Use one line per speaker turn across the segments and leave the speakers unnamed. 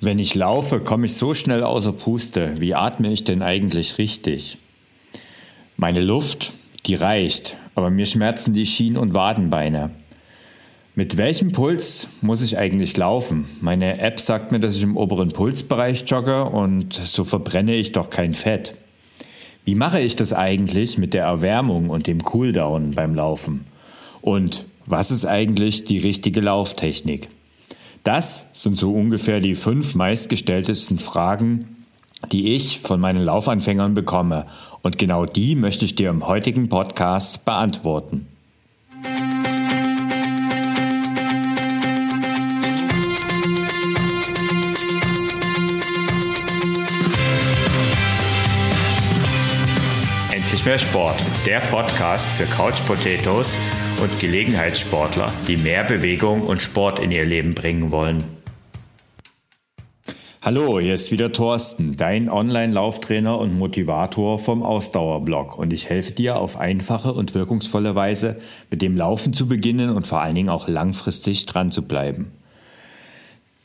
Wenn ich laufe, komme ich so schnell außer Puste. Wie atme ich denn eigentlich richtig? Meine Luft, die reicht, aber mir schmerzen die Schien- und Wadenbeine. Mit welchem Puls muss ich eigentlich laufen? Meine App sagt mir, dass ich im oberen Pulsbereich jogge und so verbrenne ich doch kein Fett. Wie mache ich das eigentlich mit der Erwärmung und dem Cooldown beim Laufen? Und was ist eigentlich die richtige Lauftechnik? Das sind so ungefähr die fünf meistgestelltesten Fragen, die ich von meinen Laufanfängern bekomme. Und genau die möchte ich dir im heutigen Podcast beantworten. Endlich mehr Sport, der Podcast für Couch Potatoes und Gelegenheitssportler, die mehr Bewegung und Sport in ihr Leben bringen wollen. Hallo, hier ist wieder Thorsten, dein Online-Lauftrainer und Motivator vom Ausdauerblog und ich helfe dir auf einfache und wirkungsvolle Weise mit dem Laufen zu beginnen und vor allen Dingen auch langfristig dran zu bleiben.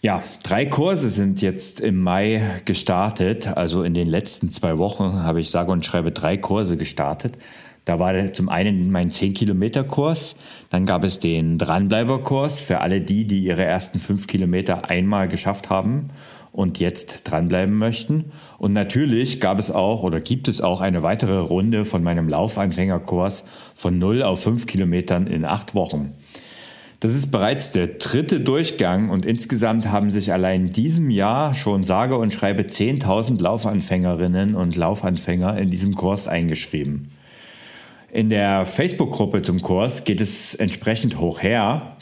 Ja, drei Kurse sind jetzt im Mai gestartet. Also in den letzten zwei Wochen habe ich sage und schreibe drei Kurse gestartet. Da war zum einen mein 10-Kilometer-Kurs, dann gab es den Dranbleiber-Kurs für alle die, die ihre ersten fünf Kilometer einmal geschafft haben und jetzt dranbleiben möchten. Und natürlich gab es auch oder gibt es auch eine weitere Runde von meinem Laufanfängerkurs von 0 auf 5 Kilometern in acht Wochen. Das ist bereits der dritte Durchgang und insgesamt haben sich allein in diesem Jahr schon sage und schreibe 10.000 Laufanfängerinnen und Laufanfänger in diesem Kurs eingeschrieben. In der Facebook-Gruppe zum Kurs geht es entsprechend hoch her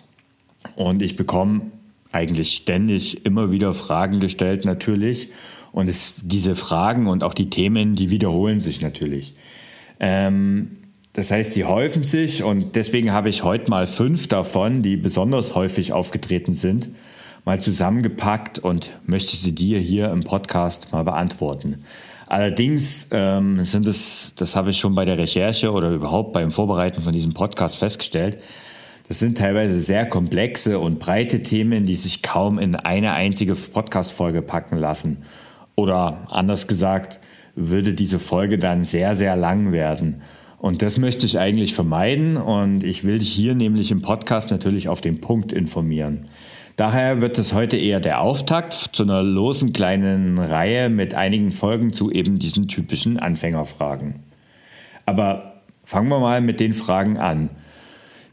und ich bekomme eigentlich ständig immer wieder Fragen gestellt natürlich und es, diese Fragen und auch die Themen, die wiederholen sich natürlich. Ähm, das heißt, sie häufen sich und deswegen habe ich heute mal fünf davon, die besonders häufig aufgetreten sind, mal zusammengepackt und möchte sie dir hier im Podcast mal beantworten. Allerdings ähm, sind es, das habe ich schon bei der Recherche oder überhaupt beim Vorbereiten von diesem Podcast festgestellt, das sind teilweise sehr komplexe und breite Themen, die sich kaum in eine einzige Podcast-Folge packen lassen. Oder anders gesagt, würde diese Folge dann sehr, sehr lang werden. Und das möchte ich eigentlich vermeiden und ich will dich hier nämlich im Podcast natürlich auf den Punkt informieren. Daher wird es heute eher der Auftakt zu einer losen kleinen Reihe mit einigen Folgen zu eben diesen typischen Anfängerfragen. Aber fangen wir mal mit den Fragen an.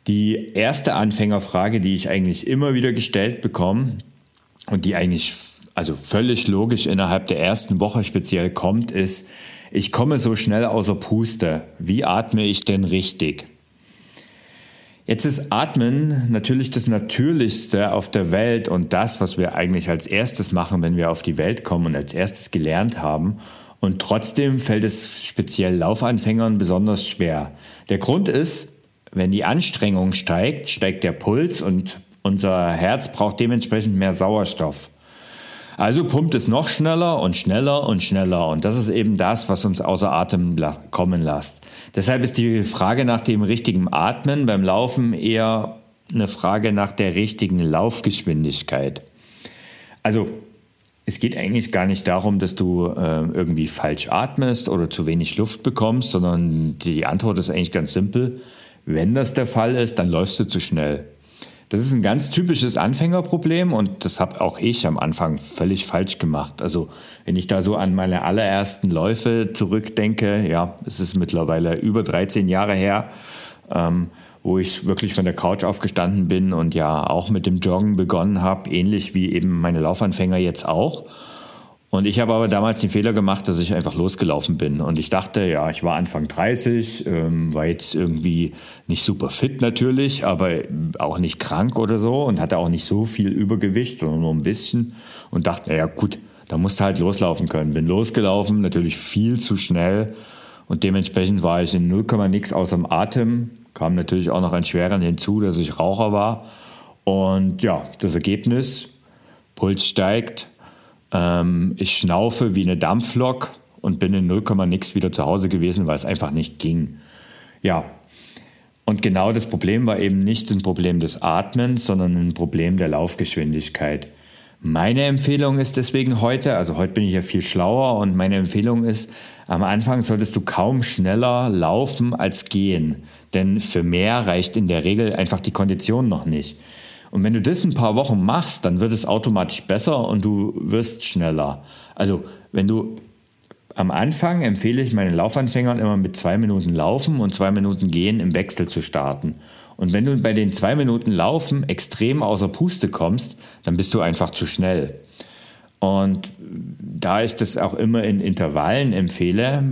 Die erste Anfängerfrage, die ich eigentlich immer wieder gestellt bekomme und die eigentlich also völlig logisch innerhalb der ersten Woche speziell kommt, ist, ich komme so schnell außer Puste. Wie atme ich denn richtig? Jetzt ist Atmen natürlich das Natürlichste auf der Welt und das, was wir eigentlich als erstes machen, wenn wir auf die Welt kommen und als erstes gelernt haben. Und trotzdem fällt es speziell Laufanfängern besonders schwer. Der Grund ist, wenn die Anstrengung steigt, steigt der Puls und unser Herz braucht dementsprechend mehr Sauerstoff. Also pumpt es noch schneller und schneller und schneller. Und das ist eben das, was uns außer Atem kommen lässt. Deshalb ist die Frage nach dem richtigen Atmen beim Laufen eher eine Frage nach der richtigen Laufgeschwindigkeit. Also es geht eigentlich gar nicht darum, dass du äh, irgendwie falsch atmest oder zu wenig Luft bekommst, sondern die Antwort ist eigentlich ganz simpel. Wenn das der Fall ist, dann läufst du zu schnell. Das ist ein ganz typisches Anfängerproblem und das habe auch ich am Anfang völlig falsch gemacht. Also wenn ich da so an meine allerersten Läufe zurückdenke, ja, es ist mittlerweile über 13 Jahre her, ähm, wo ich wirklich von der Couch aufgestanden bin und ja auch mit dem Joggen begonnen habe, ähnlich wie eben meine Laufanfänger jetzt auch. Und ich habe aber damals den Fehler gemacht, dass ich einfach losgelaufen bin. Und ich dachte, ja, ich war Anfang 30, ähm, war jetzt irgendwie nicht super fit natürlich, aber auch nicht krank oder so und hatte auch nicht so viel Übergewicht, sondern nur ein bisschen. Und dachte, naja, gut, da musst du halt loslaufen können. Bin losgelaufen, natürlich viel zu schnell. Und dementsprechend war ich in 0, nix außer dem Atem. Kam natürlich auch noch ein Schweren hinzu, dass ich Raucher war. Und ja, das Ergebnis, Puls steigt, ähm, ich schnaufe wie eine Dampflok und bin in 0, nix wieder zu Hause gewesen, weil es einfach nicht ging. Ja, und genau das Problem war eben nicht ein Problem des Atmens, sondern ein Problem der Laufgeschwindigkeit. Meine Empfehlung ist deswegen heute, also heute bin ich ja viel schlauer und meine Empfehlung ist, am Anfang solltest du kaum schneller laufen als gehen, denn für mehr reicht in der Regel einfach die Kondition noch nicht. Und wenn du das ein paar Wochen machst, dann wird es automatisch besser und du wirst schneller. Also wenn du am Anfang empfehle ich meinen Laufanfängern immer mit zwei Minuten Laufen und zwei Minuten Gehen im Wechsel zu starten. Und wenn du bei den zwei Minuten Laufen extrem außer Puste kommst, dann bist du einfach zu schnell. Und da ich das auch immer in Intervallen empfehle,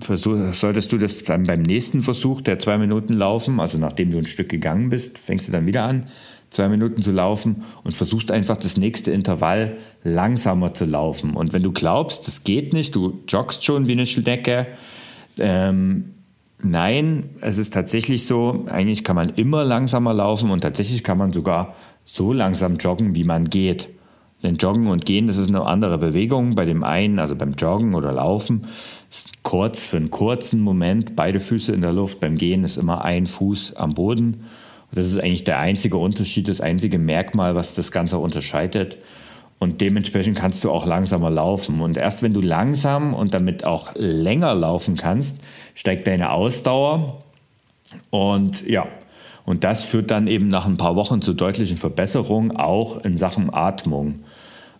versuch, solltest du das dann beim nächsten Versuch der zwei Minuten laufen, also nachdem du ein Stück gegangen bist, fängst du dann wieder an, zwei Minuten zu laufen und versuchst einfach das nächste Intervall langsamer zu laufen. Und wenn du glaubst, das geht nicht, du joggst schon wie eine Schnecke, ähm, nein, es ist tatsächlich so, eigentlich kann man immer langsamer laufen und tatsächlich kann man sogar so langsam joggen, wie man geht. Denn Joggen und Gehen, das ist eine andere Bewegung. Bei dem einen, also beim Joggen oder Laufen, kurz für einen kurzen Moment, beide Füße in der Luft. Beim Gehen ist immer ein Fuß am Boden. Das ist eigentlich der einzige Unterschied, das einzige Merkmal, was das Ganze unterscheidet. Und dementsprechend kannst du auch langsamer laufen. Und erst wenn du langsam und damit auch länger laufen kannst, steigt deine Ausdauer. Und ja, und das führt dann eben nach ein paar Wochen zu deutlichen Verbesserungen, auch in Sachen Atmung.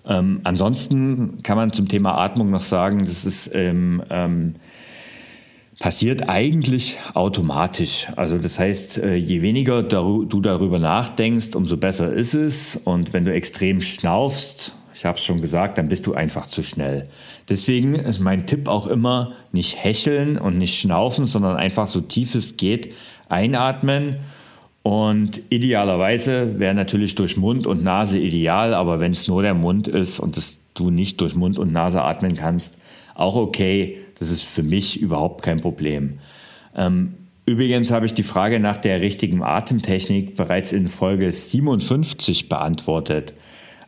Ähm, ansonsten kann man zum Thema Atmung noch sagen, das ist ähm, ähm, passiert eigentlich automatisch. Also das heißt, äh, je weniger du darüber nachdenkst, umso besser ist es. Und wenn du extrem schnaufst, ich habe es schon gesagt, dann bist du einfach zu schnell. Deswegen ist mein Tipp auch immer, nicht hecheln und nicht schnaufen, sondern einfach so tief es geht einatmen. Und idealerweise wäre natürlich durch Mund und Nase ideal, aber wenn es nur der Mund ist und das du nicht durch Mund und Nase atmen kannst, auch okay. Das ist für mich überhaupt kein Problem. Ähm, übrigens habe ich die Frage nach der richtigen Atemtechnik bereits in Folge 57 beantwortet.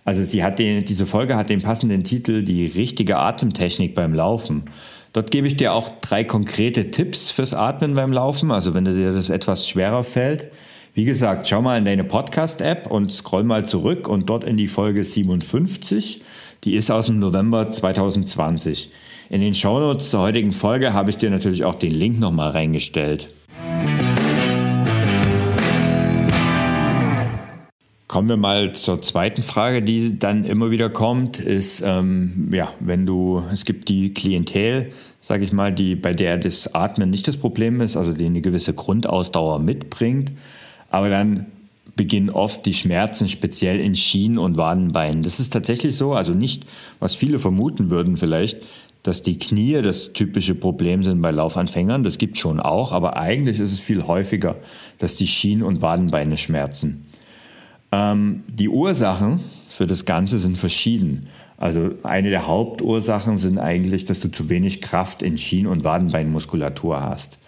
Also sie hat den, diese Folge hat den passenden Titel Die richtige Atemtechnik beim Laufen. Dort gebe ich dir auch drei konkrete Tipps fürs Atmen beim Laufen, also wenn dir das etwas schwerer fällt. Wie gesagt, schau mal in deine Podcast-App und scroll mal zurück und dort in die Folge 57. Die ist aus dem November 2020. In den Shownotes zur heutigen Folge habe ich dir natürlich auch den Link nochmal reingestellt. Kommen wir mal zur zweiten Frage, die dann immer wieder kommt, ist, ähm, ja, wenn du, es gibt die Klientel, sage ich mal, die, bei der das Atmen nicht das Problem ist, also die eine gewisse Grundausdauer mitbringt, aber dann beginnen oft die Schmerzen speziell in Schienen und Wadenbeinen. Das ist tatsächlich so, also nicht, was viele vermuten würden vielleicht, dass die Knie das typische Problem sind bei Laufanfängern. Das gibt schon auch, aber eigentlich ist es viel häufiger, dass die Schienen und Wadenbeine schmerzen. Ähm, die Ursachen für das Ganze sind verschieden. Also eine der Hauptursachen sind eigentlich, dass du zu wenig Kraft in Schienen- und Wadenbeinmuskulatur hast.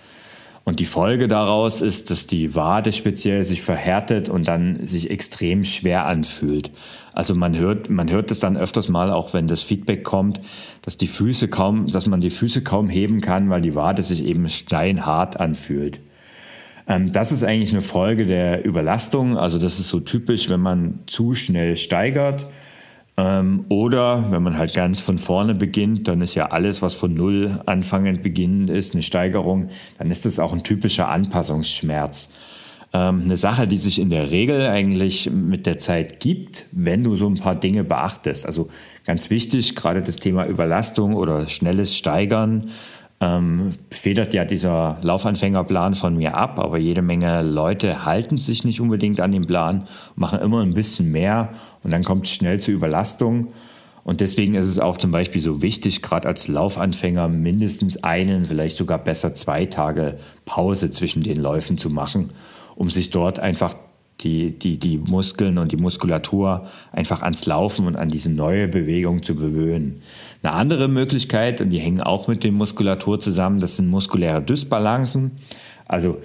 Und die Folge daraus ist, dass die Wade speziell sich verhärtet und dann sich extrem schwer anfühlt. Also man hört, man hört es dann öfters mal, auch wenn das Feedback kommt, dass die Füße kaum, dass man die Füße kaum heben kann, weil die Wade sich eben steinhart anfühlt. Ähm, das ist eigentlich eine Folge der Überlastung. Also das ist so typisch, wenn man zu schnell steigert ähm, oder wenn man halt ganz von vorne beginnt, dann ist ja alles, was von Null anfangend beginnend ist, eine Steigerung, dann ist das auch ein typischer Anpassungsschmerz. Ähm, eine Sache, die sich in der Regel eigentlich mit der Zeit gibt, wenn du so ein paar Dinge beachtest. Also ganz wichtig, gerade das Thema Überlastung oder schnelles Steigern ähm, federt ja dieser Laufanfängerplan von mir ab, aber jede Menge Leute halten sich nicht unbedingt an den Plan, machen immer ein bisschen mehr und dann kommt es schnell zu Überlastung. Und deswegen ist es auch zum Beispiel so wichtig, gerade als Laufanfänger mindestens einen, vielleicht sogar besser zwei Tage Pause zwischen den Läufen zu machen, um sich dort einfach die, die, die Muskeln und die Muskulatur einfach ans Laufen und an diese neue Bewegung zu gewöhnen. Eine andere Möglichkeit, und die hängen auch mit der Muskulatur zusammen, das sind muskuläre Dysbalancen. Also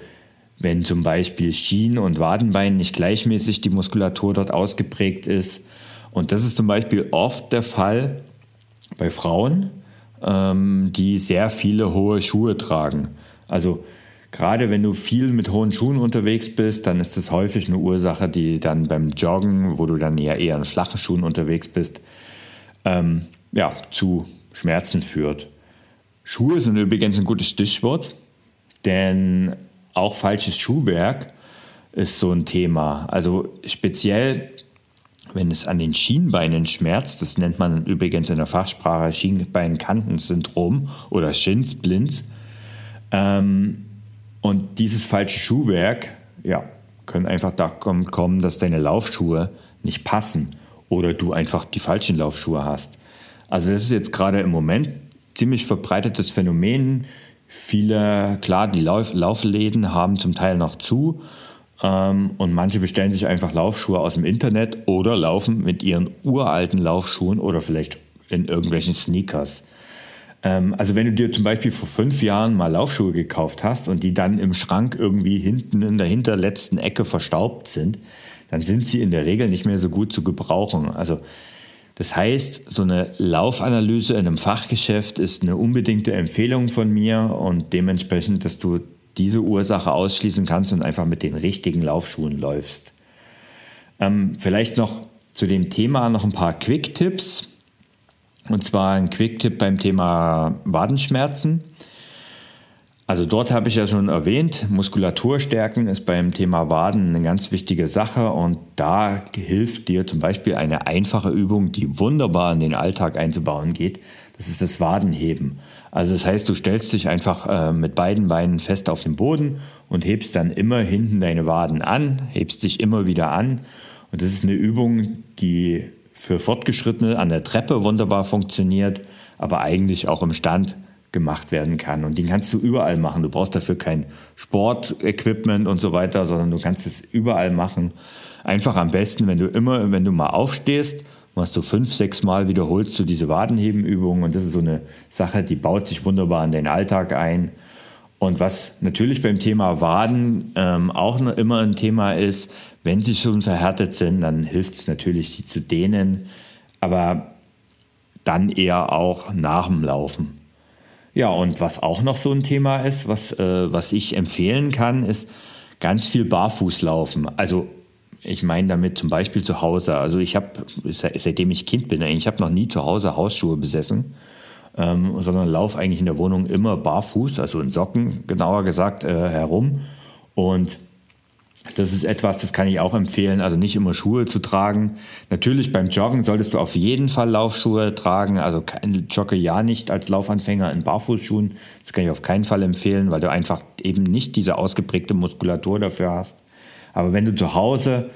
wenn zum Beispiel Schienen- und Wadenbein nicht gleichmäßig die Muskulatur dort ausgeprägt ist. Und das ist zum Beispiel oft der Fall bei Frauen, ähm, die sehr viele hohe Schuhe tragen. Also Gerade wenn du viel mit hohen Schuhen unterwegs bist, dann ist das häufig eine Ursache, die dann beim Joggen, wo du dann eher, eher in flachen Schuhen unterwegs bist, ähm, ja, zu Schmerzen führt. Schuhe sind übrigens ein gutes Stichwort, denn auch falsches Schuhwerk ist so ein Thema. Also speziell, wenn es an den Schienbeinen schmerzt, das nennt man übrigens in der Fachsprache Schienbeinkantensyndrom oder Shinsplints. Ähm, und dieses falsche Schuhwerk, ja, können einfach da kommen, dass deine Laufschuhe nicht passen oder du einfach die falschen Laufschuhe hast. Also das ist jetzt gerade im Moment ziemlich verbreitetes Phänomen. Viele, klar, die Lauf Laufläden haben zum Teil noch zu ähm, und manche bestellen sich einfach Laufschuhe aus dem Internet oder laufen mit ihren uralten Laufschuhen oder vielleicht in irgendwelchen Sneakers. Ähm, also wenn du dir zum Beispiel vor fünf Jahren mal Laufschuhe gekauft hast und die dann im Schrank irgendwie hinten in der hinterletzten Ecke verstaubt sind, dann sind sie in der Regel nicht mehr so gut zu gebrauchen. Also das heißt, so eine Laufanalyse in einem Fachgeschäft ist eine unbedingte Empfehlung von mir und dementsprechend, dass du diese Ursache ausschließen kannst und einfach mit den richtigen Laufschuhen läufst. Ähm, vielleicht noch zu dem Thema noch ein paar Quick-Tipps. Und zwar ein Quick-Tipp beim Thema Wadenschmerzen. Also dort habe ich ja schon erwähnt, Muskulatur stärken ist beim Thema Waden eine ganz wichtige Sache und da hilft dir zum Beispiel eine einfache Übung, die wunderbar in den Alltag einzubauen geht. Das ist das Wadenheben. Also das heißt, du stellst dich einfach äh, mit beiden Beinen fest auf den Boden und hebst dann immer hinten deine Waden an, hebst dich immer wieder an. Und das ist eine Übung, die für Fortgeschrittene an der Treppe wunderbar funktioniert, aber eigentlich auch im Stand gemacht werden kann. Und den kannst du überall machen. Du brauchst dafür kein Sportequipment und so weiter, sondern du kannst es überall machen. Einfach am besten, wenn du immer, wenn du mal aufstehst, machst du fünf, sechs Mal wiederholst du diese Wadenhebenübungen und das ist so eine Sache, die baut sich wunderbar in den Alltag ein. Und was natürlich beim Thema Waden ähm, auch immer ein Thema ist, wenn sie schon verhärtet sind, dann hilft es natürlich, sie zu dehnen, aber dann eher auch nach dem Laufen. Ja, und was auch noch so ein Thema ist, was, äh, was ich empfehlen kann, ist ganz viel Barfuß laufen. Also ich meine damit zum Beispiel zu Hause. Also ich habe, seitdem ich Kind bin, ich habe noch nie zu Hause Hausschuhe besessen ähm, sondern laufe eigentlich in der Wohnung immer barfuß, also in Socken genauer gesagt, äh, herum. Und das ist etwas, das kann ich auch empfehlen, also nicht immer Schuhe zu tragen. Natürlich beim Joggen solltest du auf jeden Fall Laufschuhe tragen, also jogge ja nicht als Laufanfänger in Barfußschuhen. Das kann ich auf keinen Fall empfehlen, weil du einfach eben nicht diese ausgeprägte Muskulatur dafür hast. Aber wenn du zu Hause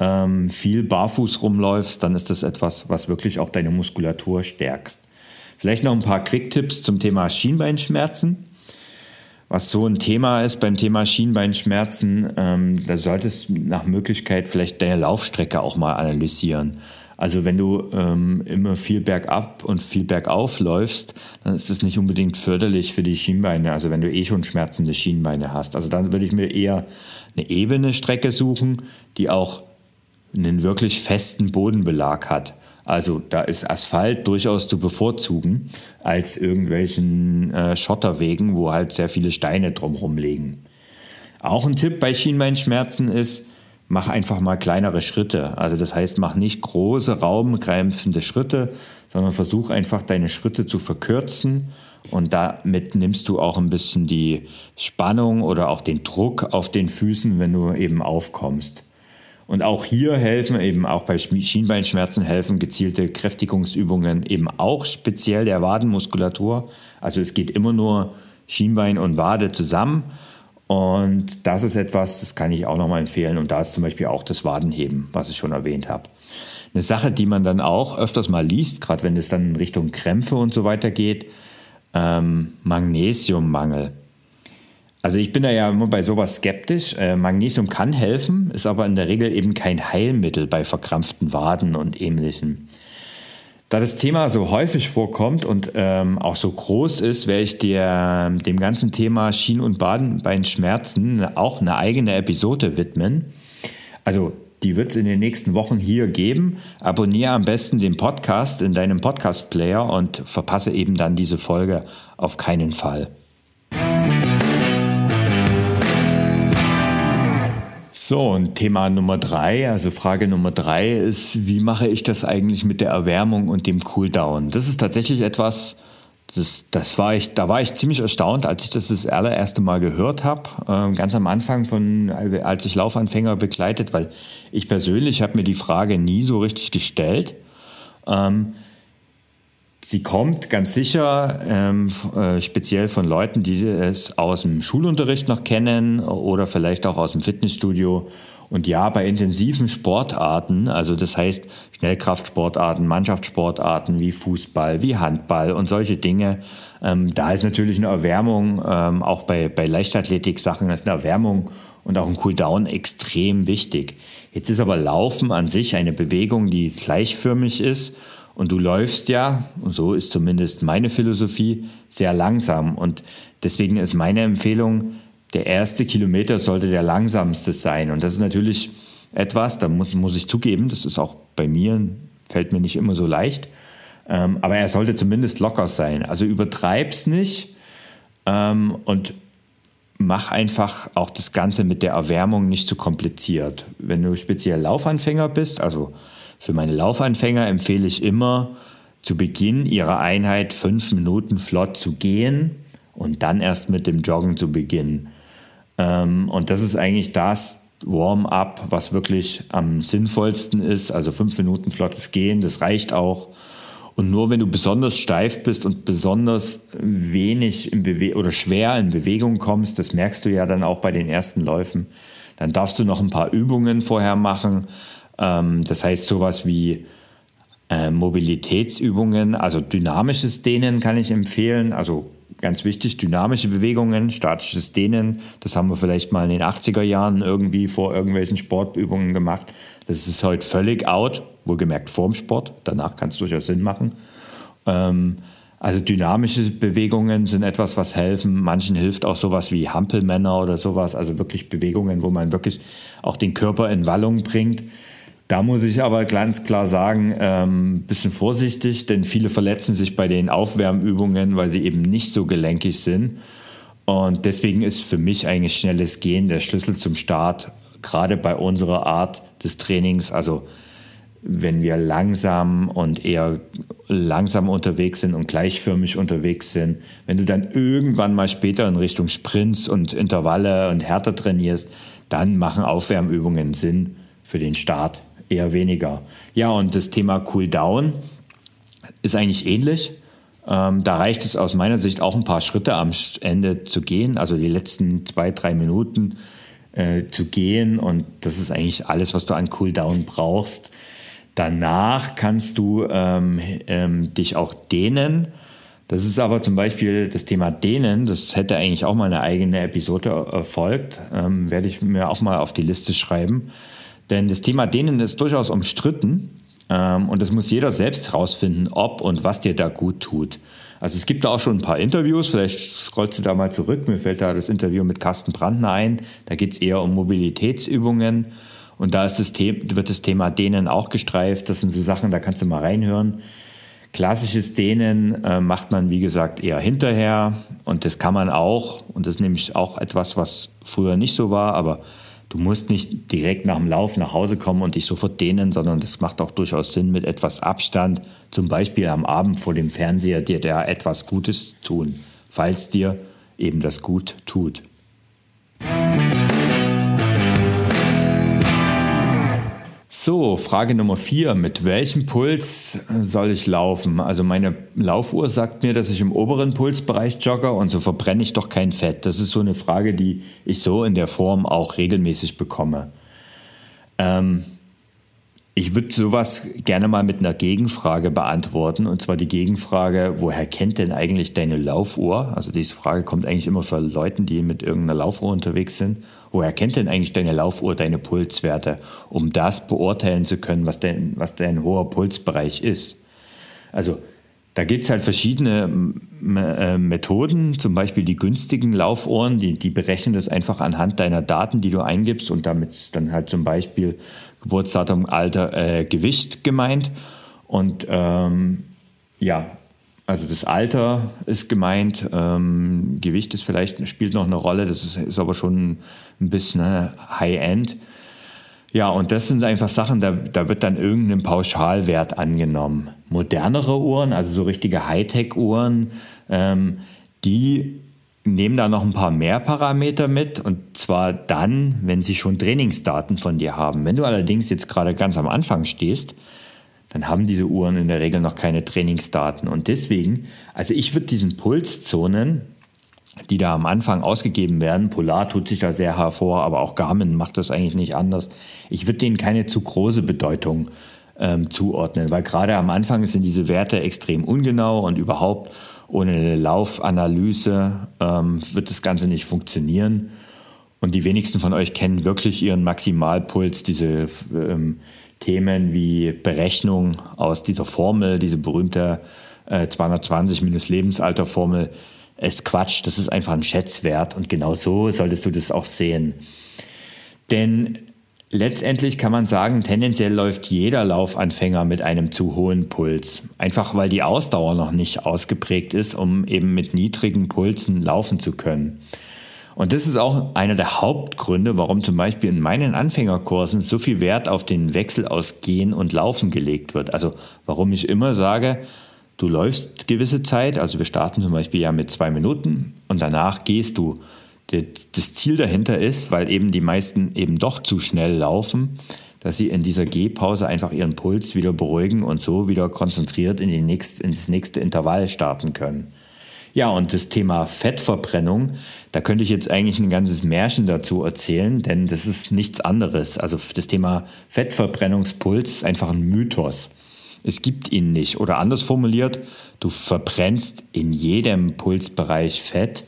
ähm, viel barfuß rumläufst, dann ist das etwas, was wirklich auch deine Muskulatur stärkst. Vielleicht noch ein paar Quick-Tipps zum Thema Schienbeinschmerzen. Was so ein Thema ist beim Thema Schienbeinschmerzen, ähm, da solltest du nach Möglichkeit vielleicht deine Laufstrecke auch mal analysieren. Also wenn du ähm, immer viel bergab und viel bergauf läufst, dann ist das nicht unbedingt förderlich für die Schienbeine. Also wenn du eh schon schmerzende Schienbeine hast. Also dann würde ich mir eher eine ebene Strecke suchen, die auch einen wirklich festen Bodenbelag hat. Also da ist Asphalt durchaus zu bevorzugen als irgendwelchen äh, Schotterwegen, wo halt sehr viele Steine drumherum liegen. Auch ein Tipp bei Schienbeinschmerzen ist, mach einfach mal kleinere Schritte. Also das heißt, mach nicht große, raumgreifende Schritte, sondern versuch einfach deine Schritte zu verkürzen und damit nimmst du auch ein bisschen die Spannung oder auch den Druck auf den Füßen, wenn du eben aufkommst. Und auch hier helfen eben, auch bei Schienbeinschmerzen helfen gezielte Kräftigungsübungen eben auch speziell der Wadenmuskulatur. Also es geht immer nur Schienbein und Wade zusammen. Und das ist etwas, das kann ich auch nochmal empfehlen. Und da ist zum Beispiel auch das Wadenheben, was ich schon erwähnt habe. Eine Sache, die man dann auch öfters mal liest, gerade wenn es dann in Richtung Krämpfe und so weiter geht, ähm, Magnesiummangel. Also ich bin da ja immer bei sowas skeptisch. Äh, Magnesium kann helfen, ist aber in der Regel eben kein Heilmittel bei verkrampften Waden und ähnlichem. Da das Thema so häufig vorkommt und ähm, auch so groß ist, werde ich dir dem ganzen Thema Schien- und Badenbeinschmerzen auch eine eigene Episode widmen. Also die wird es in den nächsten Wochen hier geben. Abonniere am besten den Podcast in deinem Podcast-Player und verpasse eben dann diese Folge auf keinen Fall. So, und Thema Nummer drei, also Frage Nummer drei ist, wie mache ich das eigentlich mit der Erwärmung und dem Cooldown? Das ist tatsächlich etwas, das, das war ich, da war ich ziemlich erstaunt, als ich das das allererste Mal gehört habe, äh, ganz am Anfang von, als ich Laufanfänger begleitet, weil ich persönlich habe mir die Frage nie so richtig gestellt. Ähm, sie kommt ganz sicher ähm, äh, speziell von Leuten, die es aus dem Schulunterricht noch kennen oder vielleicht auch aus dem Fitnessstudio und ja, bei intensiven Sportarten, also das heißt Schnellkraftsportarten, Mannschaftssportarten wie Fußball, wie Handball und solche Dinge, ähm, da ist natürlich eine Erwärmung, ähm, auch bei, bei Leichtathletik-Sachen ist eine Erwärmung und auch ein Cooldown extrem wichtig. Jetzt ist aber Laufen an sich eine Bewegung, die gleichförmig ist und du läufst ja, und so ist zumindest meine Philosophie, sehr langsam. Und deswegen ist meine Empfehlung, der erste Kilometer sollte der langsamste sein. Und das ist natürlich etwas, da muss, muss ich zugeben, das ist auch bei mir, fällt mir nicht immer so leicht. Ähm, aber er sollte zumindest locker sein. Also übertreib's nicht ähm, und mach einfach auch das Ganze mit der Erwärmung nicht zu kompliziert. Wenn du speziell Laufanfänger bist, also für meine Laufanfänger empfehle ich immer, zu Beginn ihrer Einheit fünf Minuten flott zu gehen und dann erst mit dem Joggen zu beginnen. Ähm, und das ist eigentlich das Warm-up, was wirklich am sinnvollsten ist. Also fünf Minuten flottes Gehen, das reicht auch. Und nur wenn du besonders steif bist und besonders wenig in Bewe oder schwer in Bewegung kommst, das merkst du ja dann auch bei den ersten Läufen, dann darfst du noch ein paar Übungen vorher machen. Ähm, das heißt sowas wie äh, Mobilitätsübungen, also dynamisches Dehnen kann ich empfehlen. Also ganz wichtig, dynamische Bewegungen, statisches Dehnen. Das haben wir vielleicht mal in den 80er Jahren irgendwie vor irgendwelchen Sportübungen gemacht. Das ist heute völlig out, wohlgemerkt vorm Sport. Danach kann es durchaus Sinn machen. Ähm, also dynamische Bewegungen sind etwas, was helfen. Manchen hilft auch sowas wie Hampelmänner oder sowas. Also wirklich Bewegungen, wo man wirklich auch den Körper in Wallung bringt. Da muss ich aber ganz klar sagen, ähm, bisschen vorsichtig, denn viele verletzen sich bei den Aufwärmübungen, weil sie eben nicht so gelenkig sind. Und deswegen ist für mich eigentlich schnelles Gehen der Schlüssel zum Start, gerade bei unserer Art des Trainings. Also wenn wir langsam und eher langsam unterwegs sind und gleichförmig unterwegs sind, wenn du dann irgendwann mal später in Richtung Sprints und Intervalle und härter trainierst, dann machen Aufwärmübungen Sinn für den Start eher weniger. Ja, und das Thema Cooldown ist eigentlich ähnlich. Ähm, da reicht es aus meiner Sicht auch ein paar Schritte am Ende zu gehen, also die letzten zwei, drei Minuten äh, zu gehen. Und das ist eigentlich alles, was du an Cooldown brauchst. Danach kannst du ähm, ähm, dich auch dehnen. Das ist aber zum Beispiel das Thema Dehnen. Das hätte eigentlich auch mal eine eigene Episode erfolgt. Ähm, werde ich mir auch mal auf die Liste schreiben. Denn das Thema Dehnen ist durchaus umstritten ähm, und das muss jeder selbst herausfinden, ob und was dir da gut tut. Also es gibt da auch schon ein paar Interviews, vielleicht scrollst du da mal zurück, mir fällt da das Interview mit Carsten Brandner ein, da geht es eher um Mobilitätsübungen. Und da das wird das Thema Dehnen auch gestreift, das sind so Sachen, da kannst du mal reinhören. Klassisches Dehnen äh, macht man, wie gesagt, eher hinterher. Und das kann man auch. Und das ist nämlich auch etwas, was früher nicht so war, aber Du musst nicht direkt nach dem Lauf nach Hause kommen und dich sofort dehnen, sondern das macht auch durchaus Sinn mit etwas Abstand, zum Beispiel am Abend vor dem Fernseher, dir da etwas Gutes tun, falls dir eben das gut tut. So, Frage Nummer vier. Mit welchem Puls soll ich laufen? Also meine Laufuhr sagt mir, dass ich im oberen Pulsbereich jogge und so verbrenne ich doch kein Fett. Das ist so eine Frage, die ich so in der Form auch regelmäßig bekomme. Ähm, ich würde sowas gerne mal mit einer Gegenfrage beantworten. Und zwar die Gegenfrage, woher kennt denn eigentlich deine Laufuhr? Also diese Frage kommt eigentlich immer von Leuten, die mit irgendeiner Laufuhr unterwegs sind. Woher kennt denn eigentlich deine Laufuhr deine Pulswerte, um das beurteilen zu können, was dein, was dein hoher Pulsbereich ist? Also da gibt es halt verschiedene äh, Methoden, zum Beispiel die günstigen Laufohren, die, die berechnen das einfach anhand deiner Daten, die du eingibst und damit dann halt zum Beispiel Geburtsdatum, Alter, äh, Gewicht gemeint. Und ähm, ja, Also das Alter ist gemeint, ähm, Gewicht ist vielleicht, spielt noch eine Rolle, das ist, ist aber schon ein bisschen ne, High-End. Ja, und das sind einfach Sachen, da, da wird dann irgendein Pauschalwert angenommen. Modernere Uhren, also so richtige Hightech-Uhren, ähm, die nehmen da noch ein paar mehr Parameter mit und zwar dann, wenn sie schon Trainingsdaten von dir haben. Wenn du allerdings jetzt gerade ganz am Anfang stehst, dann haben diese Uhren in der Regel noch keine Trainingsdaten. Und deswegen, also ich würde diesen Pulszonen, die da am Anfang ausgegeben werden, Polar tut sich da sehr hervor, aber auch Garmin macht das eigentlich nicht anders. Ich würde denen keine zu große Bedeutung ähm, zuordnen, weil gerade am Anfang sind diese Werte extrem ungenau und überhaupt ohne eine Laufanalyse ähm, wird das Ganze nicht funktionieren. Und die wenigsten von euch kennen wirklich ihren Maximalpuls, diese ähm, Themen wie Berechnung aus dieser Formel, diese berühmte äh, 220 minus Lebensalter Formel, ist Quatsch, das ist einfach ein Schätzwert und genau so solltest du das auch sehen. Denn Letztendlich kann man sagen, tendenziell läuft jeder Laufanfänger mit einem zu hohen Puls. Einfach weil die Ausdauer noch nicht ausgeprägt ist, um eben mit niedrigen Pulsen laufen zu können. Und das ist auch einer der Hauptgründe, warum zum Beispiel in meinen Anfängerkursen so viel Wert auf den Wechsel aus Gehen und Laufen gelegt wird. Also warum ich immer sage, du läufst gewisse Zeit, also wir starten zum Beispiel ja mit zwei Minuten und danach gehst du das Ziel dahinter ist, weil eben die meisten eben doch zu schnell laufen, dass sie in dieser Gehpause einfach ihren Puls wieder beruhigen und so wieder konzentriert in, die nächst, in das nächste Intervall starten können. Ja, und das Thema Fettverbrennung, da könnte ich jetzt eigentlich ein ganzes Märchen dazu erzählen, denn das ist nichts anderes. Also das Thema Fettverbrennungspuls ist einfach ein Mythos. Es gibt ihn nicht. Oder anders formuliert, du verbrennst in jedem Pulsbereich Fett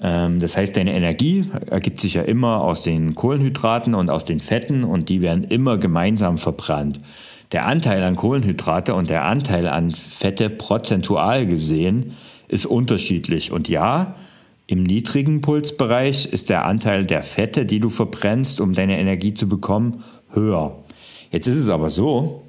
ähm, das heißt, deine Energie ergibt sich ja immer aus den Kohlenhydraten und aus den Fetten und die werden immer gemeinsam verbrannt. Der Anteil an Kohlenhydrate und der Anteil an Fette prozentual gesehen ist unterschiedlich. Und ja, im niedrigen Pulsbereich ist der Anteil der Fette, die du verbrennst, um deine Energie zu bekommen, höher. Jetzt ist es aber so,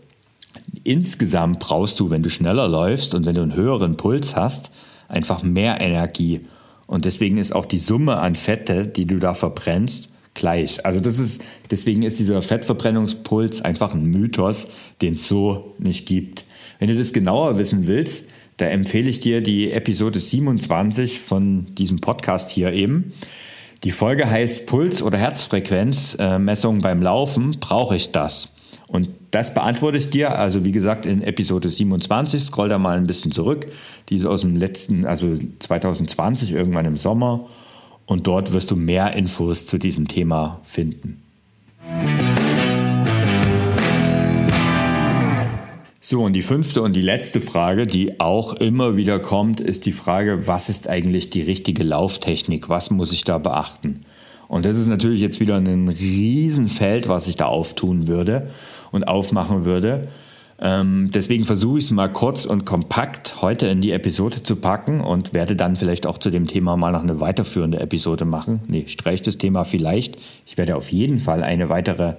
insgesamt brauchst du, wenn du schneller läufst und wenn du einen höheren Puls hast, einfach mehr Energie. Und deswegen ist auch die Summe an Fette, die du da verbrennst, gleich. Also das ist, deswegen ist dieser Fettverbrennungspuls einfach ein Mythos, den es so nicht gibt. Wenn du das genauer wissen willst, da empfehle ich dir die Episode 27 von diesem Podcast hier eben. Die Folge heißt Puls- oder Herzfrequenzmessung beim Laufen. Brauche ich das? Und das beantworte ich dir, also wie gesagt, in Episode 27, scroll da mal ein bisschen zurück. Die ist aus dem letzten, also 2020, irgendwann im Sommer. Und dort wirst du mehr Infos zu diesem Thema finden. So, und die fünfte und die letzte Frage, die auch immer wieder kommt, ist die Frage, was ist eigentlich die richtige Lauftechnik? Was muss ich da beachten? Und das ist natürlich jetzt wieder ein Riesenfeld, was ich da auftun würde und aufmachen würde. Ähm, deswegen versuche ich es mal kurz und kompakt heute in die Episode zu packen und werde dann vielleicht auch zu dem Thema mal noch eine weiterführende Episode machen. Nee, streich das Thema vielleicht. Ich werde auf jeden Fall eine weitere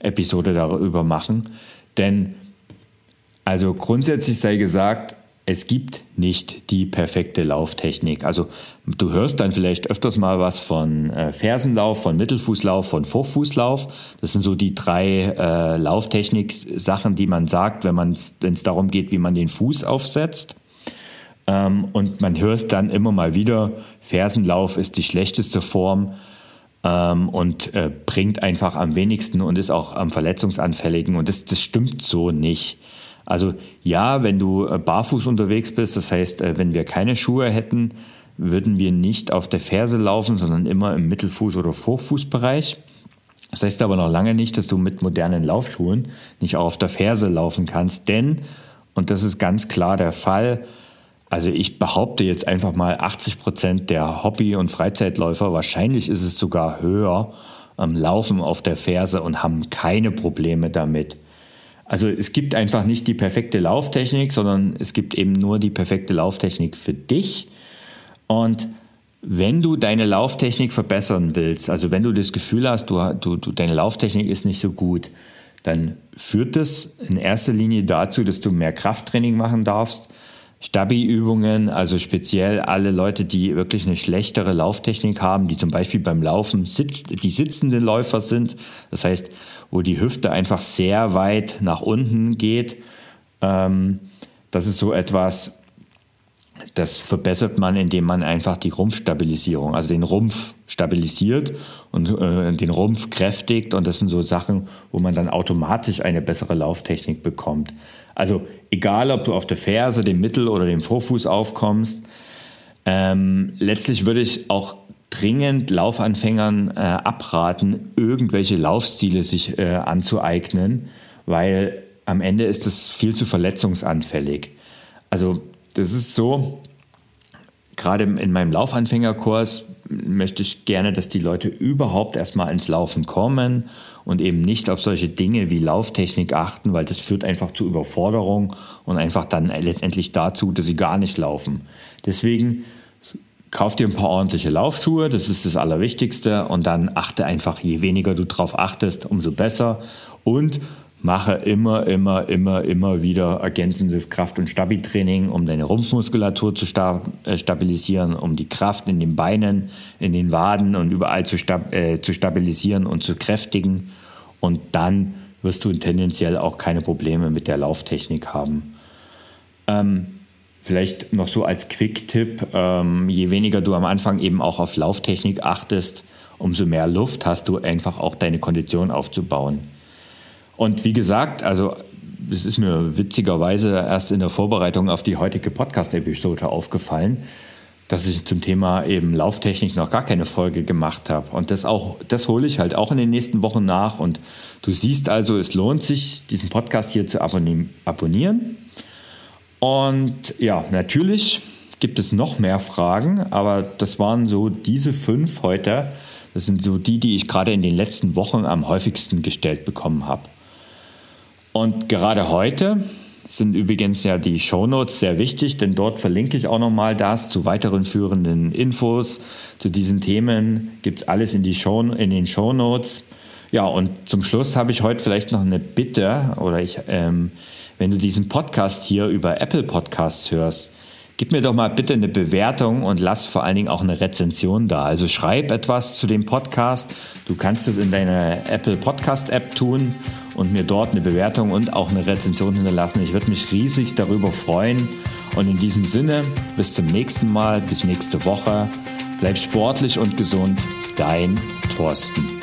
Episode darüber machen. Denn also grundsätzlich sei gesagt, es gibt nicht die perfekte Lauftechnik. Also du hörst dann vielleicht öfters mal was von äh, Fersenlauf, von Mittelfußlauf, von Vorfußlauf. Das sind so die drei äh, Lauftechnik-Sachen, die man sagt, wenn es darum geht, wie man den Fuß aufsetzt. Ähm, und man hört dann immer mal wieder, Fersenlauf ist die schlechteste Form ähm, und äh, bringt einfach am wenigsten und ist auch am verletzungsanfälligen. Und das, das stimmt so nicht. Also ja, wenn du äh, barfuß unterwegs bist, das heißt, äh, wenn wir keine Schuhe hätten, würden wir nicht auf der Ferse laufen, sondern immer im Mittelfuß- oder Vorfußbereich. Das heißt aber noch lange nicht, dass du mit modernen Laufschuhen nicht auch auf der Ferse laufen kannst, denn, und das ist ganz klar der Fall, also ich behaupte jetzt einfach mal 80 Prozent der Hobby- und Freizeitläufer, wahrscheinlich ist es sogar höher, ähm, laufen auf der Ferse und haben keine Probleme damit. Also es gibt einfach nicht die perfekte Lauftechnik, sondern es gibt eben nur die perfekte Lauftechnik für dich. Und wenn du deine Lauftechnik verbessern willst, also wenn du das Gefühl hast, du, du, du, deine Lauftechnik ist nicht so gut, dann führt das in erster Linie dazu, dass du mehr Krafttraining machen darfst, Stabi-Übungen, also speziell alle Leute, die wirklich eine schlechtere Lauftechnik haben, die zum Beispiel beim Laufen sitz, die sitzende Läufer sind, das heißt, wo die Hüfte einfach sehr weit nach unten geht. Ähm, das ist so etwas, das verbessert man, indem man einfach die Rumpfstabilisierung, also den Rumpf stabilisiert und äh, den Rumpf kräftigt. Und das sind so Sachen, wo man dann automatisch eine bessere Lauftechnik bekommt. Also egal, ob du auf der Ferse, dem Mittel- oder dem Vorfuß aufkommst, ähm, letztlich würde ich auch dringend Laufanfängern äh, abraten, irgendwelche Laufstile sich äh, anzueignen, weil am Ende ist es viel zu verletzungsanfällig. Also das ist so, gerade in meinem Laufanfängerkurs möchte ich gerne, dass die Leute überhaupt erstmal ins Laufen kommen und eben nicht auf solche Dinge wie Lauftechnik achten, weil das führt einfach zu Überforderung und einfach dann letztendlich dazu, dass sie gar nicht laufen. Deswegen kauf dir ein paar ordentliche Laufschuhe, das ist das Allerwichtigste und dann achte einfach, je weniger du drauf achtest, umso besser und mache immer, immer, immer, immer wieder ergänzendes Kraft- und Stabi-Training, um deine Rumpfmuskulatur zu äh, stabilisieren, um die Kraft in den Beinen, in den Waden und überall zu, stab äh, zu stabilisieren und zu kräftigen. Und dann wirst du tendenziell auch keine Probleme mit der Lauftechnik haben. Ähm, vielleicht noch so als Quick-Tipp, ähm, je weniger du am Anfang eben auch auf Lauftechnik achtest, umso mehr Luft hast du einfach auch deine Kondition aufzubauen. Und wie gesagt, also es ist mir witzigerweise erst in der Vorbereitung auf die heutige Podcast-Episode aufgefallen, dass ich zum Thema eben Lauftechnik noch gar keine Folge gemacht habe. Und das auch, das hole ich halt auch in den nächsten Wochen nach. Und du siehst also, es lohnt sich, diesen Podcast hier zu abonnieren. Und ja, natürlich gibt es noch mehr Fragen, aber das waren so diese fünf heute. Das sind so die, die ich gerade in den letzten Wochen am häufigsten gestellt bekommen habe. Und gerade heute sind übrigens ja die Shownotes sehr wichtig, denn dort verlinke ich auch nochmal das zu weiteren führenden Infos zu diesen Themen. Gibt es alles in, die Show, in den Shownotes. Ja, und zum Schluss habe ich heute vielleicht noch eine Bitte oder ich, ähm, wenn du diesen Podcast hier über Apple Podcasts hörst, Gib mir doch mal bitte eine Bewertung und lass vor allen Dingen auch eine Rezension da. Also schreib etwas zu dem Podcast. Du kannst es in deiner Apple Podcast App tun und mir dort eine Bewertung und auch eine Rezension hinterlassen. Ich würde mich riesig darüber freuen. Und in diesem Sinne, bis zum nächsten Mal, bis nächste Woche. Bleib sportlich und gesund. Dein Thorsten.